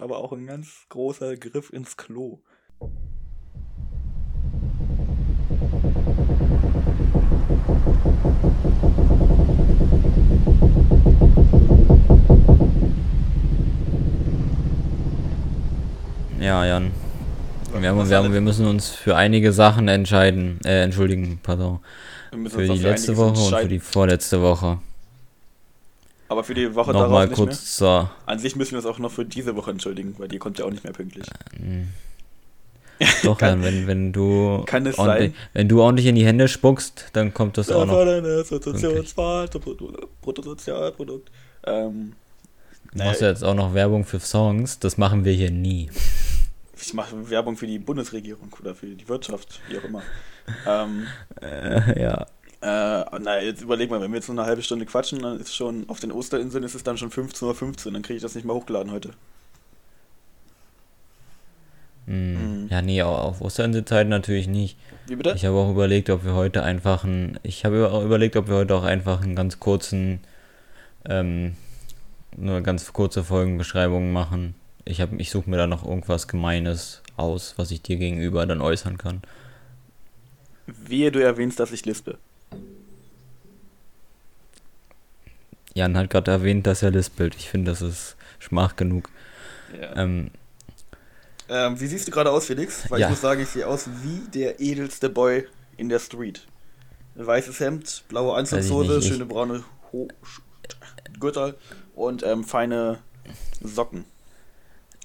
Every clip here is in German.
aber auch ein ganz großer Griff ins Klo. Ja, Jan. Wir, haben, wir, haben, wir müssen uns für einige Sachen entscheiden. Äh, entschuldigen, pardon. Für die letzte Woche und für die vorletzte Woche. Aber für die Woche Nochmal darauf kurz nicht mehr. Zur An sich müssen wir uns auch noch für diese Woche entschuldigen, weil die kommt ja auch nicht mehr pünktlich. Äh, Doch, kann, dann, wenn, wenn du kann es sein? wenn du ordentlich in die Hände spuckst, dann kommt das, das auch noch. Bruttosozialprodukt. Ähm, du machst ja jetzt auch noch Werbung für Songs, das machen wir hier nie. Ich mache Werbung für die Bundesregierung oder für die Wirtschaft, wie auch immer. ähm, äh, ja. Äh, na, jetzt überleg mal, wenn wir jetzt noch eine halbe Stunde quatschen, dann ist schon auf den Osterinseln ist es dann schon 15.15 Uhr, dann kriege ich das nicht mal hochgeladen heute. Hm. Mhm. Ja, nee, auf Osterinselzeit natürlich nicht. Wie bitte? Ich habe auch überlegt, ob wir heute einfach ein, ich habe auch überlegt, ob wir heute auch einfach einen ganz kurzen, ähm, nur ganz kurze Folgenbeschreibungen machen. Ich, hab, ich suche mir da noch irgendwas Gemeines aus, was ich dir gegenüber dann äußern kann. Wehe, du erwähnst, dass ich lispe. Jan hat gerade erwähnt, dass er lispelt. Ich finde, das ist Schmach genug. Ja. Ähm, ähm, wie siehst du gerade aus, Felix? Weil ja. ich muss sagen, ich sehe aus wie der edelste Boy in der Street. Weißes Hemd, blaue Anzugshose, schöne braune Ho Gürtel und ähm, feine Socken.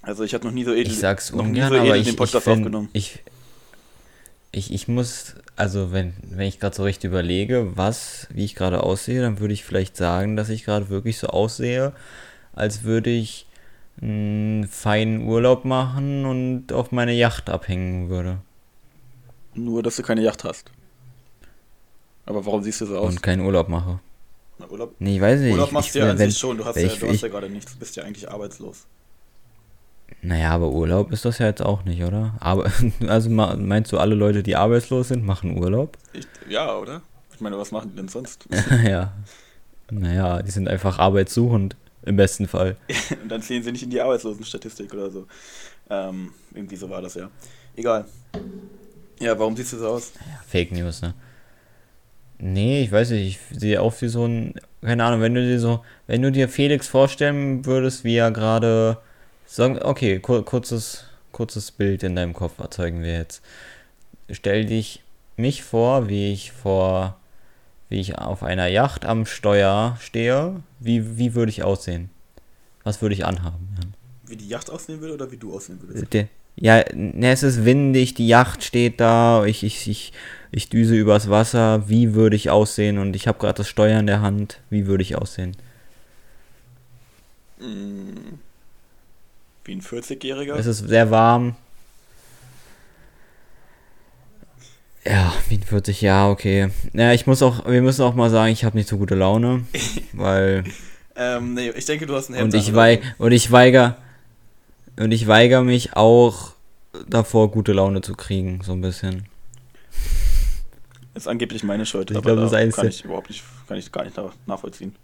Also ich hatte noch nie so edel, ich sag's noch ungern, nie so edel den Podcast ich find, aufgenommen. Ich, ich, ich muss, also wenn, wenn ich gerade so recht überlege, was, wie ich gerade aussehe, dann würde ich vielleicht sagen, dass ich gerade wirklich so aussehe, als würde ich einen feinen Urlaub machen und auf meine Yacht abhängen würde. Nur, dass du keine Yacht hast. Aber warum siehst du so aus? Und keinen Urlaub mache. Na, Urlaub? Nee, ich weiß nicht. Urlaub machst du ja an sich schon, du hast, ja, du hast ja gerade nichts, du bist ja eigentlich arbeitslos. Naja, aber Urlaub ist das ja jetzt auch nicht, oder? Aber, also meinst du, alle Leute, die arbeitslos sind, machen Urlaub? Ich, ja, oder? Ich meine, was machen die denn sonst? ja. Naja, die sind einfach arbeitssuchend, im besten Fall. Und dann zählen sie nicht in die Arbeitslosenstatistik oder so. Ähm, irgendwie so war das ja. Egal. Ja, warum siehst du so aus? Ja, Fake News, ne? Nee, ich weiß nicht, ich sehe auch wie so ein, keine Ahnung, wenn du dir so, wenn du dir Felix vorstellen würdest, wie er gerade Sagen, okay, kur kurzes, kurzes Bild in deinem Kopf erzeugen wir jetzt. Stell dich mich vor, wie ich vor, wie ich auf einer Yacht am Steuer stehe. Wie, wie würde ich aussehen? Was würde ich anhaben? Jan? Wie die Yacht aussehen würde oder wie du aussehen würdest? Der, ja, ne, es ist windig, die Yacht steht da, ich, ich, ich, ich düse übers Wasser. Wie würde ich aussehen? Und ich habe gerade das Steuer in der Hand. Wie würde ich aussehen? Mm. Wie ein 40-Jähriger? Es ist sehr warm. Ja, wie ein 40, ja, okay. Ja, ich muss auch, wir müssen auch mal sagen, ich habe nicht so gute Laune, weil. ähm, nee, ich denke, du hast ein Hemd und ich wei und ich weigere und ich weigere mich auch davor, gute Laune zu kriegen, so ein bisschen. Ist angeblich meine Schuld, ich aber glaub, das kann ich überhaupt nicht, kann ich gar nicht nachvollziehen.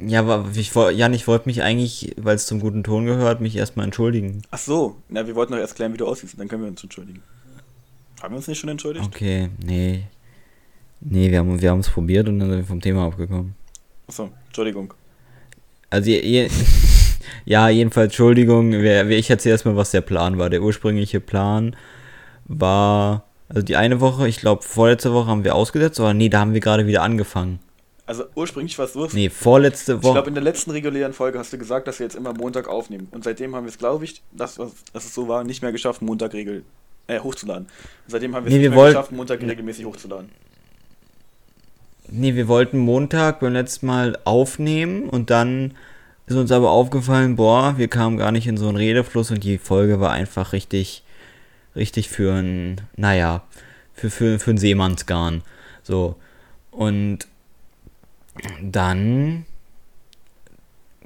Ja, aber ich, Jan, ich wollte mich eigentlich, weil es zum guten Ton gehört, mich erstmal entschuldigen. Ach so, na, wir wollten doch erst klären, wie du aussiehst, dann können wir uns entschuldigen. Haben wir uns nicht schon entschuldigt? Okay, nee. Nee, wir haben wir es probiert und dann sind wir vom Thema abgekommen. Achso, Entschuldigung. Also, je, je, ja, jedenfalls, Entschuldigung, ich erzähle erstmal, was der Plan war. Der ursprüngliche Plan war, also die eine Woche, ich glaube, vorletzte Woche haben wir ausgesetzt, oder nee, da haben wir gerade wieder angefangen. Also ursprünglich war es so. Nee, vorletzte Woche. Ich glaube, in der letzten regulären Folge hast du gesagt, dass wir jetzt immer Montag aufnehmen. Und seitdem haben wir es, glaube ich, dass, dass es so war, nicht mehr geschafft, Montag regel, äh, hochzuladen. Und seitdem haben wir es nee, nicht wir mehr geschafft, Montag regelmäßig hochzuladen. Nee, wir wollten Montag beim letzten Mal aufnehmen und dann ist uns aber aufgefallen, boah, wir kamen gar nicht in so einen Redefluss und die Folge war einfach richtig, richtig für ein, naja, für, für, für ein Seemannsgarn. So. Und dann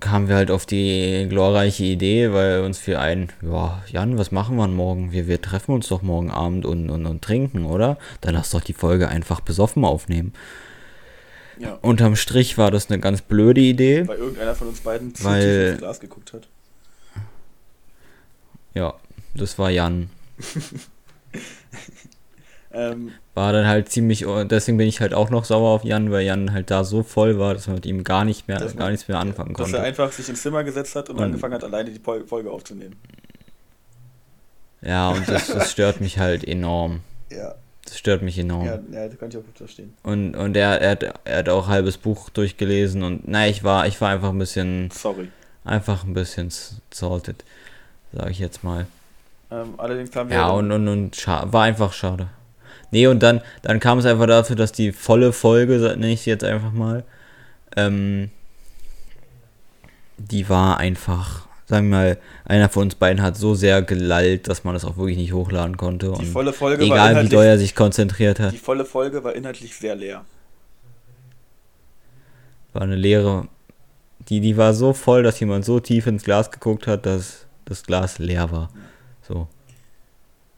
kamen wir halt auf die glorreiche Idee, weil uns für ein, ja, Jan, was machen wir morgen? Wir, wir treffen uns doch morgen Abend und, und, und trinken, oder? Dann lass doch die Folge einfach besoffen aufnehmen. Ja. Unterm Strich war das eine ganz blöde Idee. Weil irgendeiner von uns beiden zu weil, ins Glas geguckt hat. Ja, das war Jan. ähm, war dann halt ziemlich, deswegen bin ich halt auch noch sauer auf Jan, weil Jan halt da so voll war, dass man mit ihm gar nicht mehr, gar man, nichts mehr anfangen konnte. Dass er einfach sich ins Zimmer gesetzt hat und, und angefangen hat, alleine die Folge aufzunehmen. Ja, und das, das stört mich halt enorm. Ja. Das stört mich enorm. Ja, ja das kann ich auch gut verstehen. Und, und er, er, hat, er hat auch ein halbes Buch durchgelesen und naja, ich war, ich war einfach ein bisschen. Sorry. Einfach ein bisschen salted, sage ich jetzt mal. Ähm, allerdings haben wir. Ja, und, und, und war einfach schade. Nee, und dann, dann kam es einfach dazu, dass die volle Folge, nenne ich sie jetzt einfach mal, ähm, die war einfach sagen wir mal, einer von uns beiden hat so sehr gelallt, dass man das auch wirklich nicht hochladen konnte. Die volle Folge egal war wie doll er sich konzentriert hat. Die volle Folge war inhaltlich sehr leer. War eine leere. Die, die war so voll, dass jemand so tief ins Glas geguckt hat, dass das Glas leer war. So.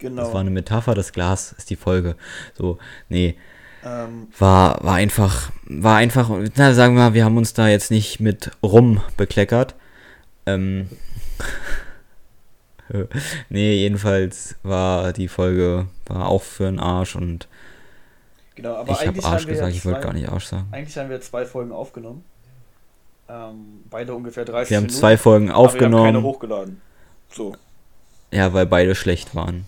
Genau. Das war eine Metapher, das Glas ist die Folge. So, nee. Ähm. War, war einfach, war einfach, na, sagen wir mal, wir haben uns da jetzt nicht mit rum bekleckert. Ähm, nee, jedenfalls war die Folge war auch für einen Arsch und genau, aber ich habe Arsch gesagt, ich wollte gar nicht Arsch sagen. Eigentlich haben wir zwei Folgen aufgenommen. Ähm, beide ungefähr 30 Wir haben Minuten, zwei Folgen aufgenommen. Aber wir haben keine hochgeladen. So. Ja, weil beide schlecht waren.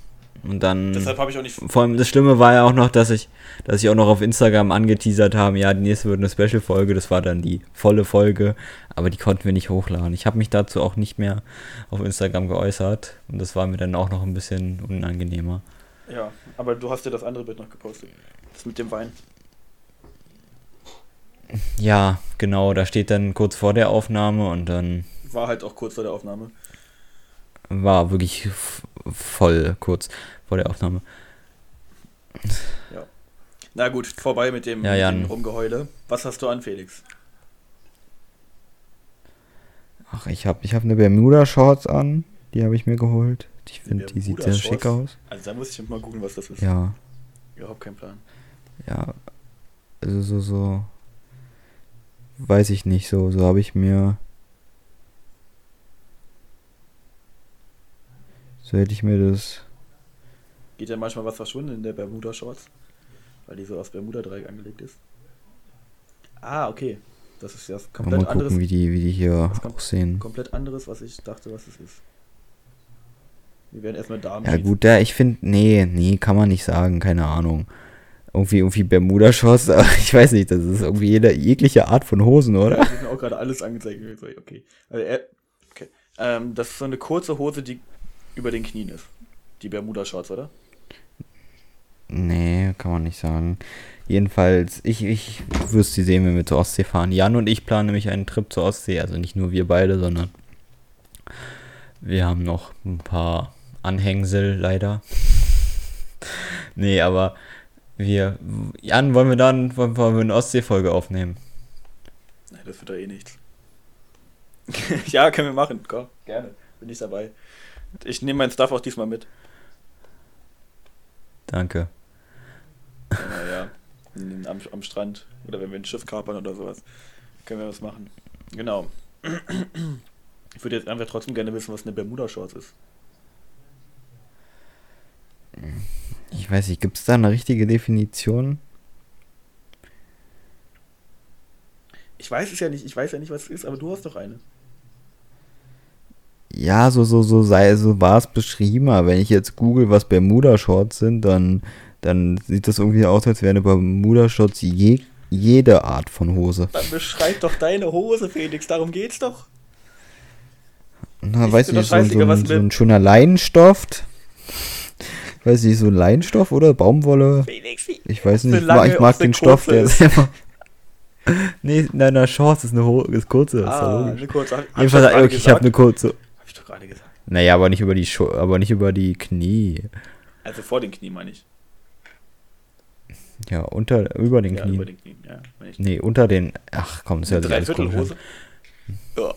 Und dann. Deshalb habe ich auch nicht. Vor allem das Schlimme war ja auch noch, dass ich, dass ich auch noch auf Instagram angeteasert habe, ja, die nächste wird eine Special-Folge, das war dann die volle Folge, aber die konnten wir nicht hochladen. Ich habe mich dazu auch nicht mehr auf Instagram geäußert und das war mir dann auch noch ein bisschen unangenehmer. Ja, aber du hast ja das andere Bild noch gepostet. Das mit dem Wein. Ja, genau, da steht dann kurz vor der Aufnahme und dann. War halt auch kurz vor der Aufnahme. War wirklich voll kurz vor der Aufnahme. Ja. Na gut, vorbei mit dem, ja, mit dem Rumgeheule. Was hast du an, Felix? Ach, ich habe ich hab eine Bermuda-Shorts an. Die habe ich mir geholt. Ich finde, die sieht sehr schick aus. Also da muss ich mal gucken, was das ist. Ja. Überhaupt kein Plan. Ja. Also so, so. Weiß ich nicht, so, so habe ich mir So hätte ich mir das. Geht ja manchmal was verschwunden in der Bermuda-Shorts, weil die so aus Bermuda-Dreieck angelegt ist. Ah, okay. Das ist ja komplett mal gucken, anderes. Wie die, wie die hier aussehen. Komplett anderes, was ich dachte, was es ist. Wir werden erstmal Damen. Ja, gut, da, ich finde, nee, nee, kann man nicht sagen, keine Ahnung. Irgendwie, irgendwie Bermuda-Shorts, ich weiß nicht, das ist irgendwie jede, jegliche Art von Hosen, oder? Ich habe mir auch gerade alles angezeigt. Okay. Also, okay. Ähm, das ist so eine kurze Hose, die über den Knien ist. Die Bermuda-Shorts, oder? Nee, kann man nicht sagen. Jedenfalls, ich, ich wirst sie sehen, wenn wir zur Ostsee fahren. Jan und ich planen nämlich einen Trip zur Ostsee. Also nicht nur wir beide, sondern wir haben noch ein paar Anhängsel, leider. nee, aber wir. Jan, wollen wir dann wollen wir eine Ostsee-Folge aufnehmen? Nein, das wird doch eh nichts. ja, können wir machen. Komm, gerne. Bin ich dabei. Ich nehme mein Stuff auch diesmal mit. Danke. Naja, am, am Strand oder wenn wir ein Schiff kapern oder sowas, können wir was machen. Genau. Ich würde jetzt einfach trotzdem gerne wissen, was eine Bermuda-Shorts ist. Ich weiß nicht, gibt es da eine richtige Definition? Ich weiß es ja nicht, ich weiß ja nicht, was es ist, aber du hast doch eine ja, so, so, so sei, so war es beschrieben, aber wenn ich jetzt google, was Bermuda-Shorts sind, dann, dann sieht das irgendwie aus, als wäre Bermuda-Shorts je, jede Art von Hose. Dann beschreib doch deine Hose, Felix, darum geht's doch. Na, ich weiß nicht, so, so, ein, so ein schöner Leinenstoff. Weiß nicht, so Leinenstoff oder Baumwolle? Felix, ich weiß nicht, lange, ich mag den Stoff, der ist immer. nee, nein, na, Shorts ist eine Ho ist kurze. Ah, ist eine kurze. Jedenfalls, okay, ich habe eine kurze gerade gesagt. Naja, aber nicht über die Schu aber nicht über die Knie. Also vor den Knie meine ich. Ja, unter, über den ja, Knien. Über den Knien, ja. Nee, unter den. Ach komm, ist ja alles Viertelhose. Ja.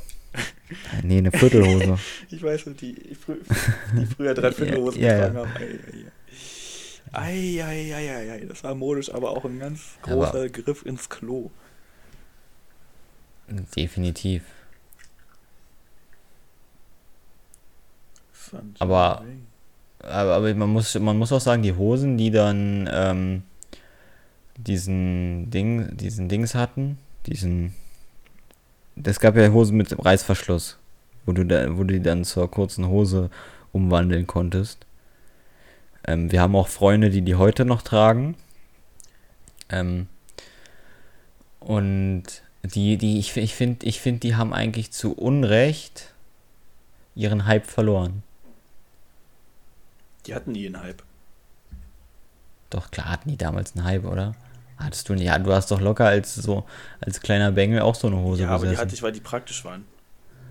Nee, eine Viertelhose. ich weiß nicht, die, die früher drei Viertelhosen ja, getragen ja. haben. Eieieiei, das war modisch, aber auch ein ganz großer aber Griff ins Klo. Definitiv. Aber, aber, man, muss, man muss auch sagen, die Hosen, die dann ähm, diesen Ding, diesen Dings hatten, diesen. Es gab ja Hosen mit Reißverschluss, wo du, da, wo du die dann zur kurzen Hose umwandeln konntest. Ähm, wir haben auch Freunde, die die heute noch tragen. Ähm, und die, die, ich, ich finde, ich find, die haben eigentlich zu Unrecht ihren Hype verloren. Die hatten nie einen Hype. Doch, klar hatten die damals einen Hype, oder? Hattest du nicht? Ja, du hast doch locker als so als kleiner Bengel auch so eine Hose Ja, aber besessen. die hatte ich, weil die praktisch waren.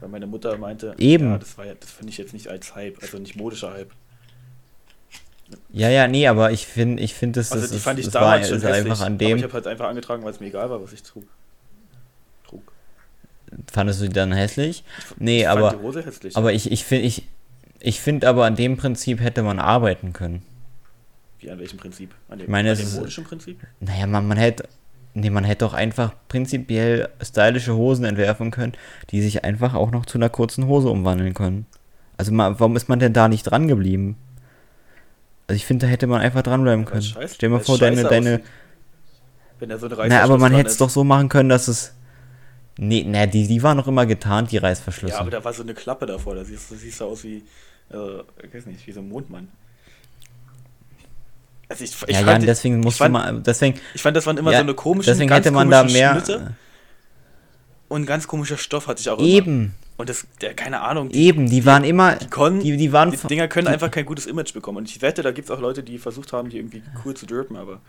Weil meine Mutter meinte, Eben. Ja, das, war, das finde ich jetzt nicht als Hype, also nicht modischer Hype. Ja, ja, nee, aber ich finde, ich finde, das, also die ist, fand ich das damals war, schon hässlich, einfach an dem. ich habe halt einfach angetragen, weil es mir egal war, was ich trug. trug. Fandest du die dann hässlich? Nee, ich aber. Hässlich, aber ich, ich finde, ich, ich finde aber an dem Prinzip hätte man arbeiten können. Wie an welchem Prinzip? An dem, meine, an dem modischen Prinzip? Naja, man, man hätte. Nee, man hätte doch einfach prinzipiell stylische Hosen entwerfen können, die sich einfach auch noch zu einer kurzen Hose umwandeln können. Also warum ist man denn da nicht dran geblieben? Also ich finde, da hätte man einfach dranbleiben können. Scheiß, Stell dir mal vor, deine, deine. Wenn er so eine Na, aber man hätte es doch so machen können, dass es. Nee, na, die, die waren noch immer getarnt, die Reißverschlüsse. Ja, aber da war so eine Klappe davor, da siehst du siehst aus wie, äh, ich weiß nicht, wie so ein Mondmann. Also ich, ich ja, fand, ja, deswegen musste fand, man, deswegen. Ich fand, das waren immer ja, so eine komische, deswegen hätte man da mehr. Schnitte. Und ganz komischer Stoff hatte ich auch Eben. Immer. Und das, der, keine Ahnung. Die, Eben, die waren immer. Die, konnten, die, die, waren, die Dinger können die, einfach kein gutes Image bekommen. Und ich wette, da gibt es auch Leute, die versucht haben, die irgendwie cool zu drippen, aber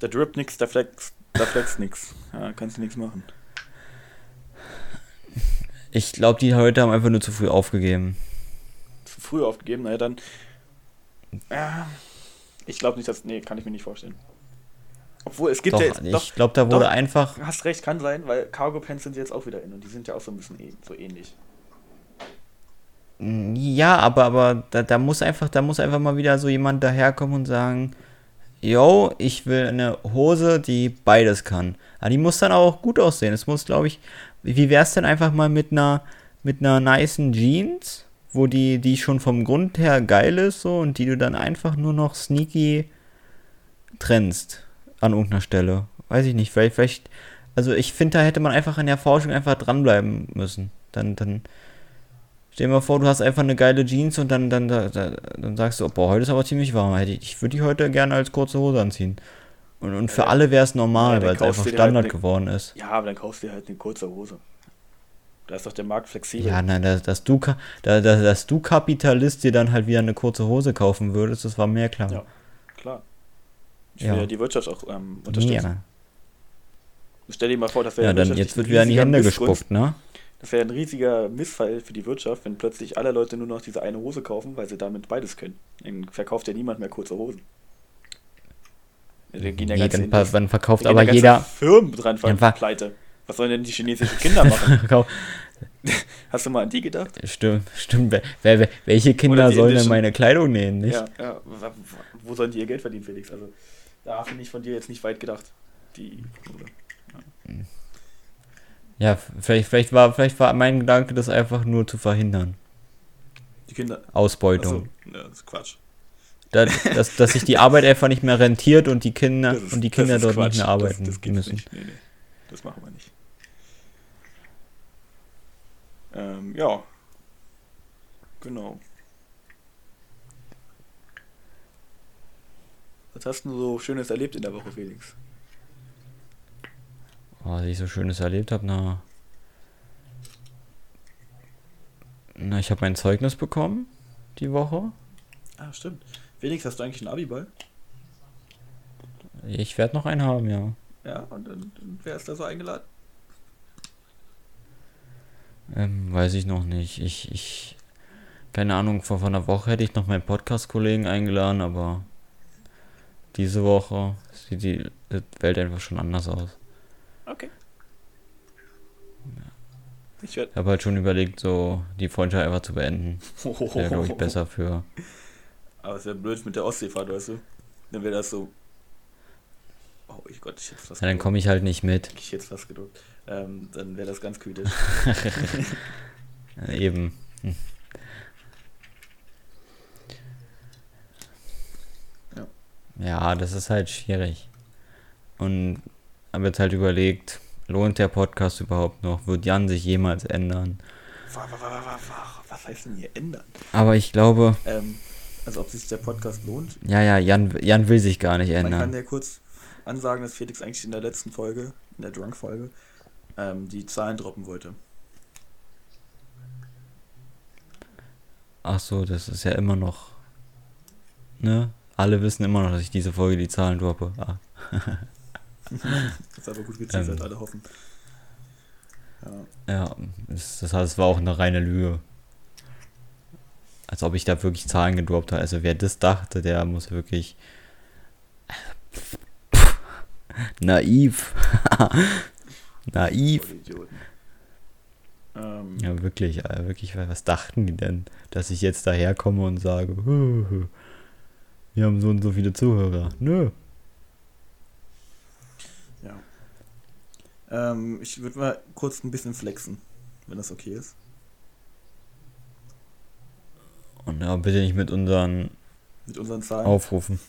da drippt nichts, da flex, da flex nichts. Ja, kannst du nichts machen. Ich glaube, die heute haben einfach nur zu früh aufgegeben. Zu früh aufgegeben? Naja, dann. Ja, ich glaube nicht, dass. Nee, kann ich mir nicht vorstellen. Obwohl, es gibt doch, ja jetzt. Ich glaube, da wurde doch, einfach. Hast recht, kann sein, weil Cargo Pants sind jetzt auch wieder in und die sind ja auch so ein bisschen e so ähnlich. Ja, aber, aber da, da muss einfach, da muss einfach mal wieder so jemand daherkommen und sagen, yo, ich will eine Hose, die beides kann. Aber die muss dann auch gut aussehen. Es muss, glaube ich, wie wäre es denn einfach mal mit einer, mit einer nicen Jeans, wo die, die schon vom Grund her geil ist, so, und die du dann einfach nur noch sneaky trennst an irgendeiner Stelle. Weiß ich nicht, vielleicht, vielleicht also ich finde, da hätte man einfach in der Forschung einfach dranbleiben müssen. Dann, dann, stell dir mal vor, du hast einfach eine geile Jeans und dann, dann, dann, dann sagst du, boah, heute ist aber ziemlich warm. Ich würde die heute gerne als kurze Hose anziehen. Und, und für ja, alle wäre es normal, ja, weil es einfach Standard halt geworden ist. Ja, aber dann kaufst du dir halt eine kurze Hose. Da ist doch der Markt flexibel. Ja, nein, dass, dass, du, dass, dass du Kapitalist dir dann halt wieder eine kurze Hose kaufen würdest, das war mir klar. Ja, klar. Ich will ja die Wirtschaft auch ähm, unterstützen. Ja. Stell dir mal vor, das wäre ja, dann jetzt wird wieder in die Hände gespuckt, ne? Das wäre ein riesiger Missfall für die Wirtschaft, wenn plötzlich alle Leute nur noch diese eine Hose kaufen, weil sie damit beides können. Dann verkauft ja niemand mehr kurze Hosen. Da gehen ja nee, dann, dann verkauft aber jeder Firmen dran ja, pleite. Was sollen denn die chinesischen Kinder machen? Hast du mal an die gedacht? Stimmt, stimmt. Wer, welche Kinder sollen denn meine Kleidung nähen, nicht? Ja, ja. Wo sollen die ihr Geld verdienen, Felix? Also, da finde ich von dir jetzt nicht weit gedacht. Die Ja, vielleicht, vielleicht, war, vielleicht war mein Gedanke, das einfach nur zu verhindern. Die Kinder. Ausbeutung. Achso, ja, das ist Quatsch. Da, dass, dass sich die Arbeit einfach nicht mehr rentiert und die Kinder ist, und die Kinder dort Quatsch. nicht mehr arbeiten das, das müssen. Nicht. Nee, nee. Das machen wir nicht. Ähm, ja. Genau. Was hast du so Schönes erlebt in der Woche, Felix? Oh, was ich so Schönes erlebt habe, na. Na, ich habe mein Zeugnis bekommen die Woche. Ah, stimmt. Felix, hast du eigentlich einen Abiball? Ich werde noch einen haben, ja. Ja, und dann, dann wer ist da so eingeladen? Ähm, weiß ich noch nicht. Ich, ich, keine Ahnung, vor, vor einer Woche hätte ich noch meinen Podcast-Kollegen eingeladen, aber diese Woche sieht die Welt einfach schon anders aus. Okay. Ich habe halt schon überlegt, so die Freundschaft einfach zu beenden. Wäre, glaube ich, besser für. Aber es wäre blöd mit der Ostseefahrt, weißt du? Dann wäre das so. Oh ich Gott, ich hätte fast ja, Dann komme ich halt nicht mit. Ich hätte was gedruckt. Ähm, dann wäre das ganz kritisch. Eben. Ja. ja, das ist halt schwierig. Und haben jetzt halt überlegt, lohnt der Podcast überhaupt noch? Wird Jan sich jemals ändern? Was heißt denn hier ändern? Aber ich glaube. Ähm, also ob sich der Podcast lohnt? Ja, ja, Jan, Jan will sich gar nicht ändern. Man kann ja kurz ansagen, dass Felix eigentlich in der letzten Folge, in der Drunk-Folge, ähm, die Zahlen droppen wollte. Ach so, das ist ja immer noch. Ne? Alle wissen immer noch, dass ich diese Folge die Zahlen droppe. Ah. das ist aber gut geteasert, ähm, alle hoffen. Ja, ja das, heißt, es war auch eine reine Lüge. Als ob ich da wirklich Zahlen gedroppt habe. Also wer das dachte, der muss wirklich naiv. naiv. Ähm, ja, wirklich, äh, wirklich, was dachten die denn, dass ich jetzt daherkomme und sage, wir haben so und so viele Zuhörer. Nö. Ja. Ähm, ich würde mal kurz ein bisschen flexen, wenn das okay ist. Und ja, bitte nicht mit unseren, mit unseren Zahlen aufrufen.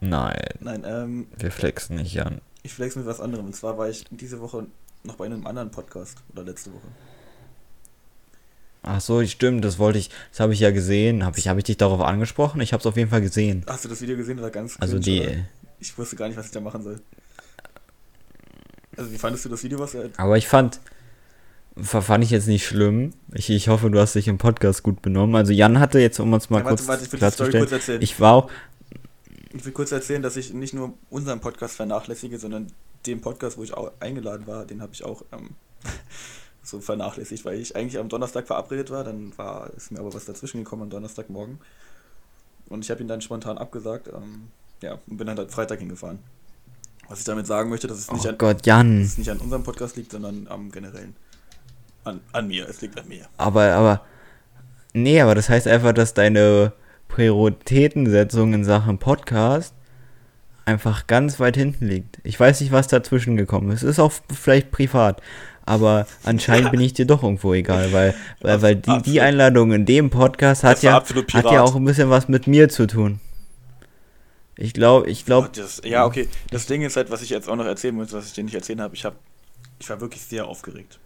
Nein. Nein, ähm. Wir flexen nicht an. Ich flex mit was anderem. Und zwar war ich diese Woche noch bei einem anderen Podcast oder letzte Woche. Ach so, stimmt, das wollte ich, das habe ich ja gesehen. Habe ich, hab ich dich darauf angesprochen? Ich habe es auf jeden Fall gesehen. Hast du das Video gesehen? Das war ganz Also die. Oder? Ich wusste gar nicht, was ich da machen soll. Also wie fandest du das Video, was er. Aber ich fand, fand ich jetzt nicht schlimm. Ich, ich hoffe, du hast dich im Podcast gut benommen. Also Jan hatte jetzt, um uns mal ja, kurz warte, warte, ich klarzustellen, kurz erzählen. ich war auch... Ich will kurz erzählen, dass ich nicht nur unseren Podcast vernachlässige, sondern den Podcast, wo ich auch eingeladen war, den habe ich auch ähm, so vernachlässigt, weil ich eigentlich am Donnerstag verabredet war. Dann war ist mir aber was dazwischen gekommen am Donnerstagmorgen. Und ich habe ihn dann spontan abgesagt. Ähm, ja, und bin dann halt Freitag hingefahren. Was ich damit sagen möchte, dass es nicht, oh an, Gott, Jan. Dass es nicht an unserem Podcast liegt, sondern am generellen. An, an mir, es liegt an mir. Aber, aber, nee, aber das heißt einfach, dass deine Prioritätensetzung in Sachen Podcast einfach ganz weit hinten liegt. Ich weiß nicht, was dazwischen gekommen ist. Ist auch vielleicht privat. Aber anscheinend bin ich dir doch irgendwo egal, weil, weil, weil die, die Einladung in dem Podcast hat ja, hat ja auch ein bisschen was mit mir zu tun. Ich glaube, ich glaube. ja, okay. Das Ding ist halt, was ich jetzt auch noch erzählen muss, was ich dir nicht erzählen habe. Ich habe, ich war wirklich sehr aufgeregt.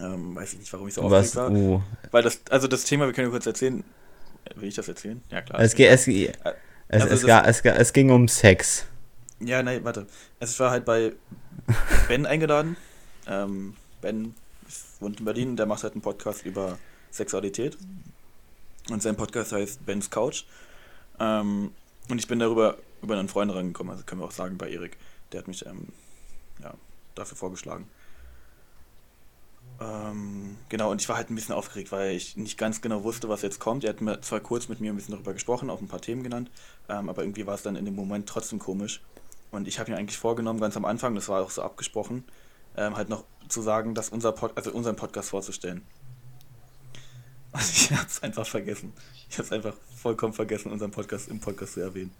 Ähm, weiß ich nicht, warum ich so aufgeregt war. Uh. Weil das, also das Thema, wir können kurz erzählen. Will ich das erzählen? Ja, klar. Es, es, es, also es, das, es, es, ging um Sex. Ja, nein, warte. Es war halt bei Ben eingeladen. Ähm, ben wohnt in Berlin, der macht halt einen Podcast über Sexualität. Und sein Podcast heißt Ben's Couch. Ähm, und ich bin darüber über einen Freund rangekommen, also können wir auch sagen bei Erik. Der hat mich ähm, ja, dafür vorgeschlagen. Ähm, genau, und ich war halt ein bisschen aufgeregt, weil ich nicht ganz genau wusste, was jetzt kommt. Er hat mir zwar kurz mit mir ein bisschen darüber gesprochen, auch ein paar Themen genannt, ähm, aber irgendwie war es dann in dem Moment trotzdem komisch. Und ich habe mir eigentlich vorgenommen, ganz am Anfang, das war auch so abgesprochen, ähm, halt noch zu sagen, dass unser Pod also unseren Podcast vorzustellen. Also ich habe es einfach vergessen. Ich habe es einfach vollkommen vergessen, unseren Podcast im Podcast zu erwähnen.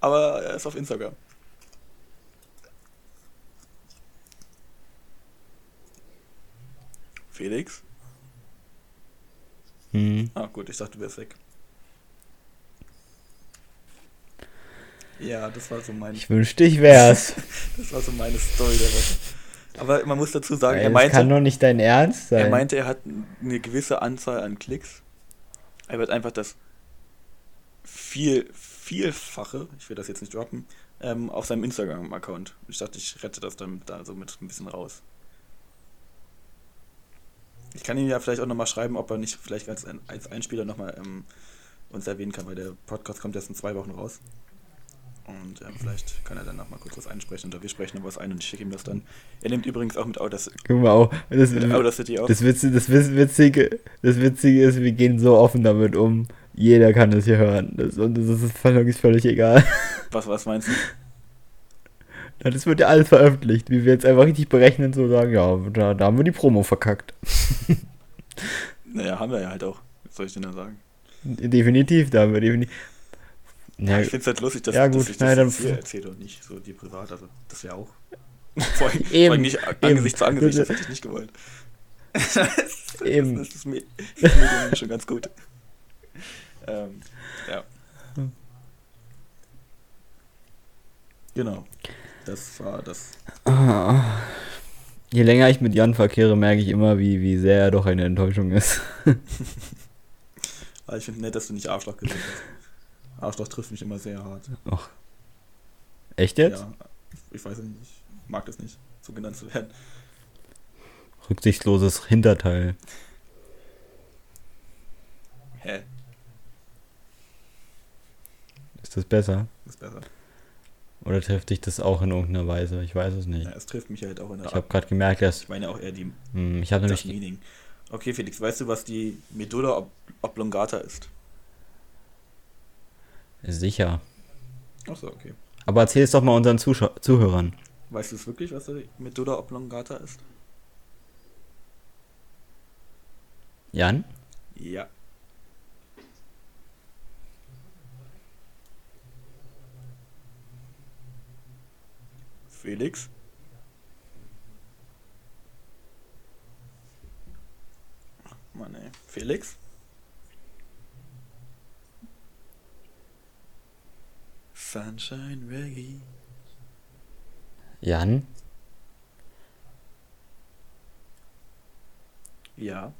Aber er ist auf Instagram. Felix? Hm. Ah, gut, ich dachte, du wärst weg. Ja, das war so mein. Ich wünschte, ich wär's. das war so meine Story der Woche. Aber man muss dazu sagen, Ey, er meinte. Das kann doch nicht dein Ernst sein. Er meinte, er hat eine gewisse Anzahl an Klicks. Er wird einfach das viel, Vielfache, ich will das jetzt nicht droppen, ähm, auf seinem Instagram-Account. Ich dachte, ich rette das dann da so mit ein bisschen raus. Ich kann ihn ja vielleicht auch nochmal schreiben, ob er nicht vielleicht als, als Einspieler nochmal ähm, uns erwähnen kann, weil der Podcast kommt erst in zwei Wochen raus. Und ähm, vielleicht kann er dann nochmal kurz was einsprechen oder wir sprechen noch was ein und ich schicke ihm das dann. Er nimmt übrigens auch mit Audacity, Guck mal, auch, das, mit auf. Das Witzige, das, Witzige, das Witzige ist, wir gehen so offen damit um. Jeder kann das hier hören. Das, und das ist völlig, völlig egal. Was, was meinst du? Ja, das wird ja alles veröffentlicht, wie wir jetzt einfach richtig berechnen, so sagen, ja, da, da haben wir die Promo verkackt. naja, haben wir ja halt auch. Was soll ich denn da sagen? Definitiv, da haben wir definitiv. Ja, ich finde es halt lustig, dass, ja, gut, dass ich das nein, hier erzähle und nicht so die privat. Also, das wäre auch. vor, eben, vor allem nicht Angesicht zu Angesicht, das hätte ich nicht gewollt. das, eben. Das, ist mir, mir schon ganz gut. Ähm, ja. Genau. Das war das. Ah. Je länger ich mit Jan verkehre, merke ich immer, wie, wie sehr er doch eine Enttäuschung ist. Aber ich finde nett, dass du nicht Arschloch gesagt hast. Arschloch trifft mich immer sehr hart. Ach. Echt jetzt? Ja, ich weiß nicht, ich mag das nicht, so genannt zu werden. Rücksichtsloses Hinterteil. Hä? Ist das besser? Ist besser. Oder trifft dich das auch in irgendeiner Weise? Ich weiß es nicht. Ja, es trifft mich halt auch in der Ich habe gerade gemerkt, dass. Ich meine auch eher die. Hm, ich habe nämlich. Meaning. Okay, Felix, weißt du, was die Medulla oblongata ist? Sicher. Achso, okay. Aber erzähl es doch mal unseren Zuschau Zuhörern. Weißt du es wirklich, was die Medulla oblongata ist? Jan? Ja. Felix? Mann ey. Felix? Sunshine Reggae. Jan? Ja.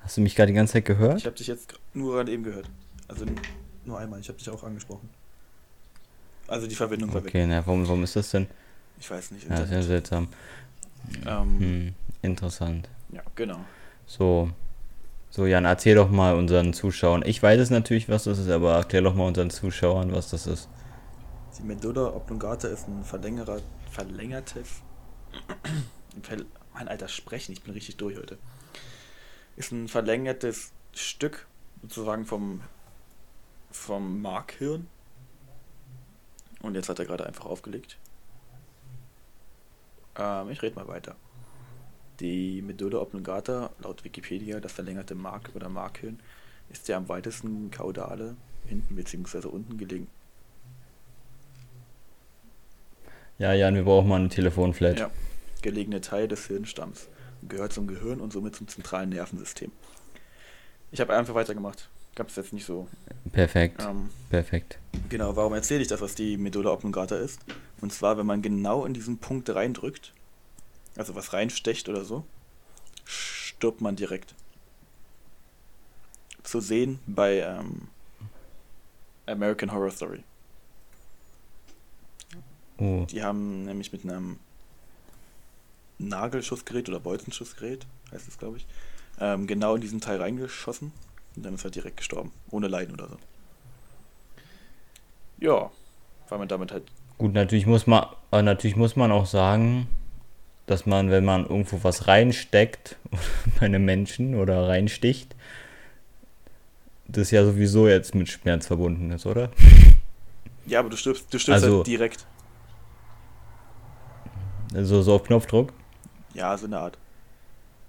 Hast du mich gerade die ganze Zeit gehört? Ich habe dich jetzt nur gerade eben gehört. Also nur einmal. Ich habe dich auch angesprochen. Also die Verbindung war okay, weg. na, warum, warum ist das denn? Ich weiß nicht. Ja, sehr seltsam. Ähm, hm, interessant. Ja, genau. So. So, Jan, erzähl doch mal unseren Zuschauern. Ich weiß es natürlich, was das ist, aber erklär doch mal unseren Zuschauern, was das ist. Die Medulla oblongata ist ein verlängerer, verlängertes. mein alter Sprechen, ich bin richtig durch heute. Ist ein verlängertes Stück sozusagen vom, vom Markhirn und jetzt hat er gerade einfach aufgelegt. Ähm, ich rede mal weiter. Die Medulla oblongata, laut Wikipedia, das verlängerte Mark oder Markhirn, ist der am weitesten kaudale, hinten bzw. unten gelegen. Ja, Jan, wir brauchen mal eine Telefonflat. Ja, gelegene Teil des Hirnstamms. Gehört zum Gehirn und somit zum zentralen Nervensystem. Ich habe einfach weitergemacht gab es jetzt nicht so. Perfekt. Ähm, Perfekt. Genau, warum erzähle ich das, was die Medulla oblongata ist? Und zwar, wenn man genau in diesen Punkt reindrückt, also was reinstecht oder so, stirbt man direkt. Zu sehen bei ähm, American Horror Story. Oh. Die haben nämlich mit einem Nagelschussgerät oder Bolzenschussgerät, heißt es glaube ich, ähm, genau in diesen Teil reingeschossen und dann ist er direkt gestorben. Ohne Leiden oder so. Ja, weil man damit halt. Gut, natürlich muss man, natürlich muss man auch sagen, dass man, wenn man irgendwo was reinsteckt, bei einem Menschen oder reinsticht, das ja sowieso jetzt mit Schmerz verbunden ist, oder? Ja, aber du stirbst, du stirbst also, halt direkt. Also so auf Knopfdruck? Ja, so eine Art.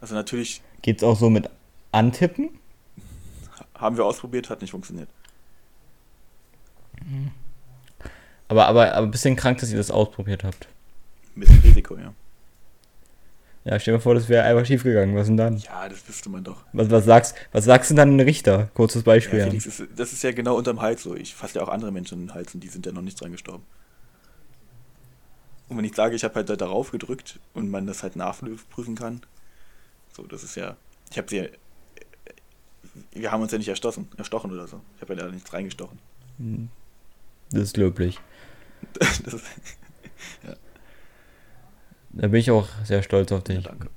Also natürlich. Geht's auch so mit Antippen? Haben wir ausprobiert, hat nicht funktioniert. Aber, aber, aber ein bisschen krank, dass ihr das ausprobiert habt. Ein bisschen Risiko, ja. Ja, stell dir vor, das wäre einfach schief gegangen. Was denn dann? Ja, das wüsste man doch. Was, was, sagst, was sagst du dann den Richter? Kurzes Beispiel. Ja, Felix, ist, das ist ja genau unterm Hals so. Ich fasse ja auch andere Menschen in den Hals und die sind ja noch nicht dran gestorben. Und wenn ich sage, ich habe halt da darauf gedrückt und man das halt nachprüfen kann, so, das ist ja. Ich habe sie wir haben uns ja nicht erstochen, erstochen oder so. Ich habe ja da nichts reingestochen. Hm. Das ist löblich. das ja. Da bin ich auch sehr stolz auf dich. Ja, danke.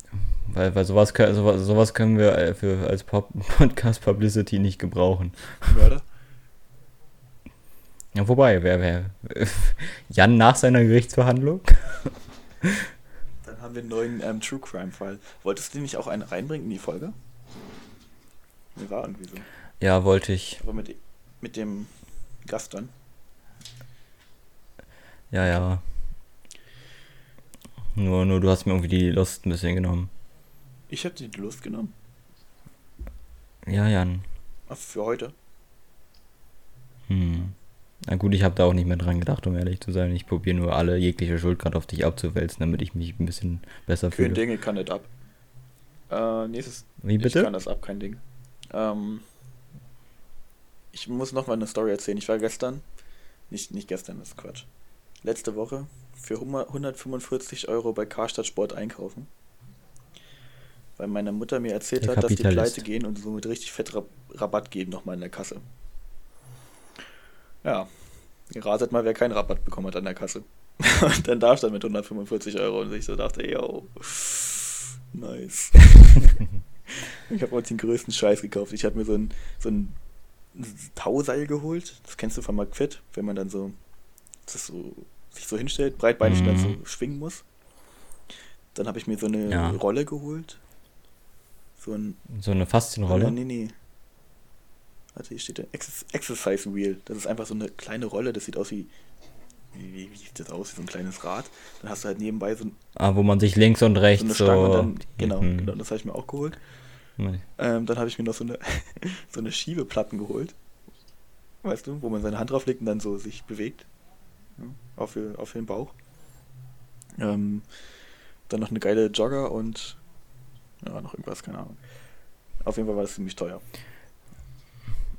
Weil, weil sowas, sowas, sowas können wir äh, für, als Podcast Publicity nicht gebrauchen. Mörder? Ja, wobei, wer, wer? Jan nach seiner Gerichtsverhandlung? Dann haben wir einen neuen ähm, True Crime Fall. Wolltest du nicht auch einen reinbringen in die Folge? Mir war irgendwie so. Ja, wollte ich. Aber mit, mit dem Gast dann. Ja, ja. Nur, nur du hast mir irgendwie die Lust ein bisschen genommen. Ich hätte die Lust genommen. Ja, Jan. Ach, für heute? Hm. Na gut, ich habe da auch nicht mehr dran gedacht, um ehrlich zu sein. Ich probiere nur alle jegliche Schuld gerade auf dich abzuwälzen, damit ich mich ein bisschen besser fühle. Kein Ding, ich kann nicht ab. Äh, nächstes. Wie bitte? Ich kann das ab, kein Ding. Ähm, ich muss noch mal eine Story erzählen. Ich war gestern, nicht, nicht gestern, das ist Quatsch. Letzte Woche für 145 Euro bei Karstadt Sport einkaufen. Weil meine Mutter mir erzählt hat, dass die pleite gehen und so mit richtig fett Rabatt geben nochmal in der Kasse. Ja, ratet mal, wer keinen Rabatt bekommen hat an der Kasse. und dann da stand mit 145 Euro und ich so dachte, yo, nice. ich habe heute den größten Scheiß gekauft. Ich habe mir so ein, so ein Tauseil geholt. Das kennst du von McFit, wenn man dann so, das so sich so hinstellt, breitbeinig mhm. dann so mhm. schwingen muss. Dann habe ich mir so eine ja. Rolle geholt. So, ein, so eine Faszienrolle? Nee, nee. Warte, hier steht Ex Exercise Wheel. Das ist einfach so eine kleine Rolle, das sieht aus wie. Wie, wie sieht das aus? Wie so ein kleines Rad. Dann hast du halt nebenbei so ein. Ah, wo man sich links und rechts so. Eine so dann, genau, mhm. genau, das habe ich mir auch geholt. Nee. Ähm, dann habe ich mir noch so eine, so eine Schiebeplatten geholt. Weißt du, wo man seine Hand drauf legt und dann so sich bewegt. Auf, auf den Bauch. Ähm, dann noch eine geile Jogger und ja, noch irgendwas, keine Ahnung. Auf jeden Fall war das ziemlich teuer.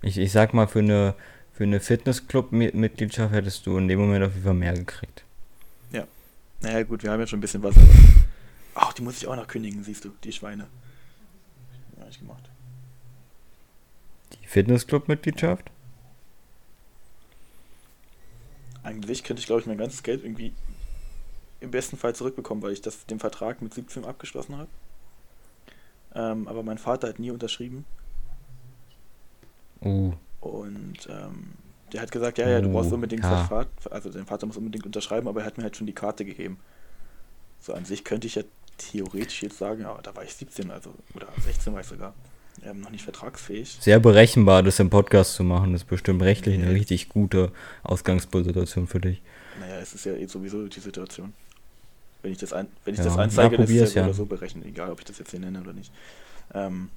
Ich, ich sag mal, für eine, für eine Fitnessclub-Mitgliedschaft hättest du in dem Moment auf jeden Fall mehr gekriegt. Ja. Naja, gut, wir haben ja schon ein bisschen was. Ach, die muss ich auch noch kündigen, siehst du, die Schweine. Ja, ich gemacht. Die Fitnessclub-Mitgliedschaft? Eigentlich könnte ich, glaube ich, mein ganzes Geld irgendwie im besten Fall zurückbekommen, weil ich das, den Vertrag mit 17 abgeschlossen habe. Ähm, aber mein Vater hat nie unterschrieben. Uh. Und ähm, der hat gesagt, ja, ja, du brauchst uh, unbedingt ja. Vertrag. Also dein Vater muss unbedingt unterschreiben, aber er hat mir halt schon die Karte gegeben. So an sich könnte ich ja theoretisch jetzt sagen, ja, da war ich 17, also oder 16 war ich sogar. Ähm, noch nicht vertragsfähig. Sehr berechenbar, das im Podcast zu machen. Das ist bestimmt rechtlich eine richtig gute Ausgangssituation für dich. Naja, es ist ja eh sowieso die Situation. Wenn ich das, ein, wenn ich ja, das einzeige, das ist ja, ja. so berechnet, egal ob ich das jetzt hier nenne oder nicht. Ähm,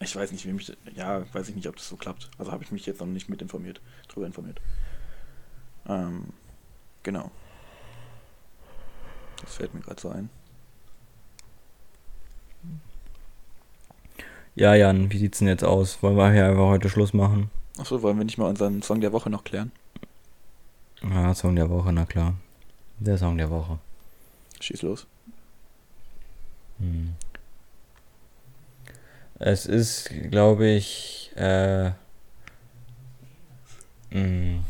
ich weiß nicht, wie mich, ja, weiß ich nicht, ob das so klappt. Also habe ich mich jetzt noch nicht mit informiert, drüber informiert. Ähm, genau. Das fällt mir gerade so ein. Ja, Jan, wie sieht's denn jetzt aus? Wollen wir hier einfach heute Schluss machen? Achso, wollen wir nicht mal unseren Song der Woche noch klären? Ja, Song der Woche, na klar. Der Song der Woche. Schieß los. Hm. Es ist, glaube ich, äh, mh. Hm.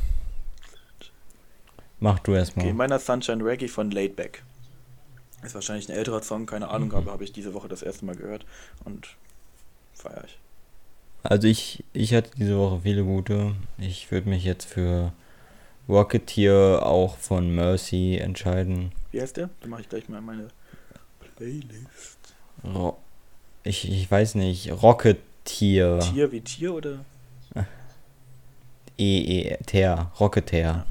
Mach du erstmal. Okay, meiner Sunshine Reggae von Laidback. Ist wahrscheinlich ein älterer Song, keine Ahnung, mhm. aber habe ich diese Woche das erste Mal gehört und feiere ich. Also ich, ich hatte diese Woche viele gute. Ich würde mich jetzt für Rocketeer auch von Mercy entscheiden. Wie heißt der? Dann mache ich gleich mal meine Playlist. Ro ich, ich weiß nicht. Rocketeer. Tier wie Tier oder? E, E, Ter. Rocketeer.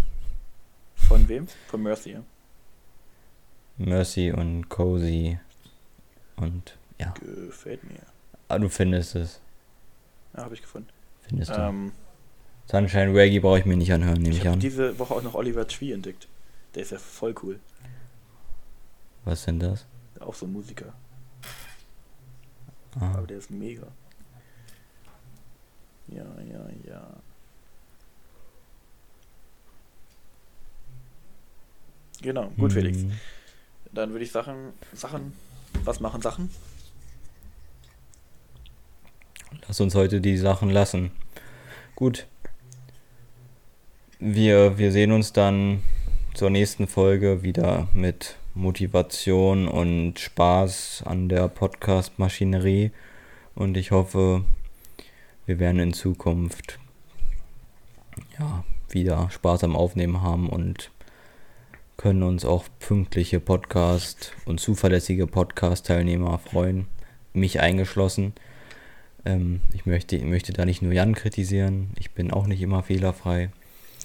Von wem? Von Mercy. Mercy und Cozy. Und ja. Gefällt mir. Ah, du findest es. Ja, habe ich gefunden. Findest du? Ähm, Sunshine Reggae brauche ich mir nicht anhören, nehme ich, ich an. Diese Woche auch noch Oliver Tree entdeckt. Der ist ja voll cool. Was denn das? Auch so ein Musiker. Ah. Aber der ist mega. Ja, ja, ja. Genau, gut. Felix. Dann würde ich Sachen, Sachen, was machen Sachen? Lass uns heute die Sachen lassen. Gut, wir, wir sehen uns dann zur nächsten Folge wieder mit Motivation und Spaß an der Podcast-Maschinerie. Und ich hoffe, wir werden in Zukunft ja, wieder Spaß am Aufnehmen haben und können uns auch pünktliche Podcast und zuverlässige Podcast-Teilnehmer freuen, mich eingeschlossen. Ähm, ich möchte, möchte da nicht nur Jan kritisieren, ich bin auch nicht immer fehlerfrei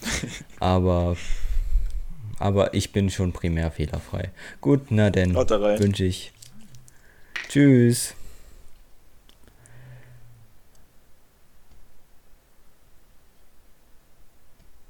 aber, aber ich bin schon primär fehlerfrei. Gut, na denn wünsche ich. Tschüss.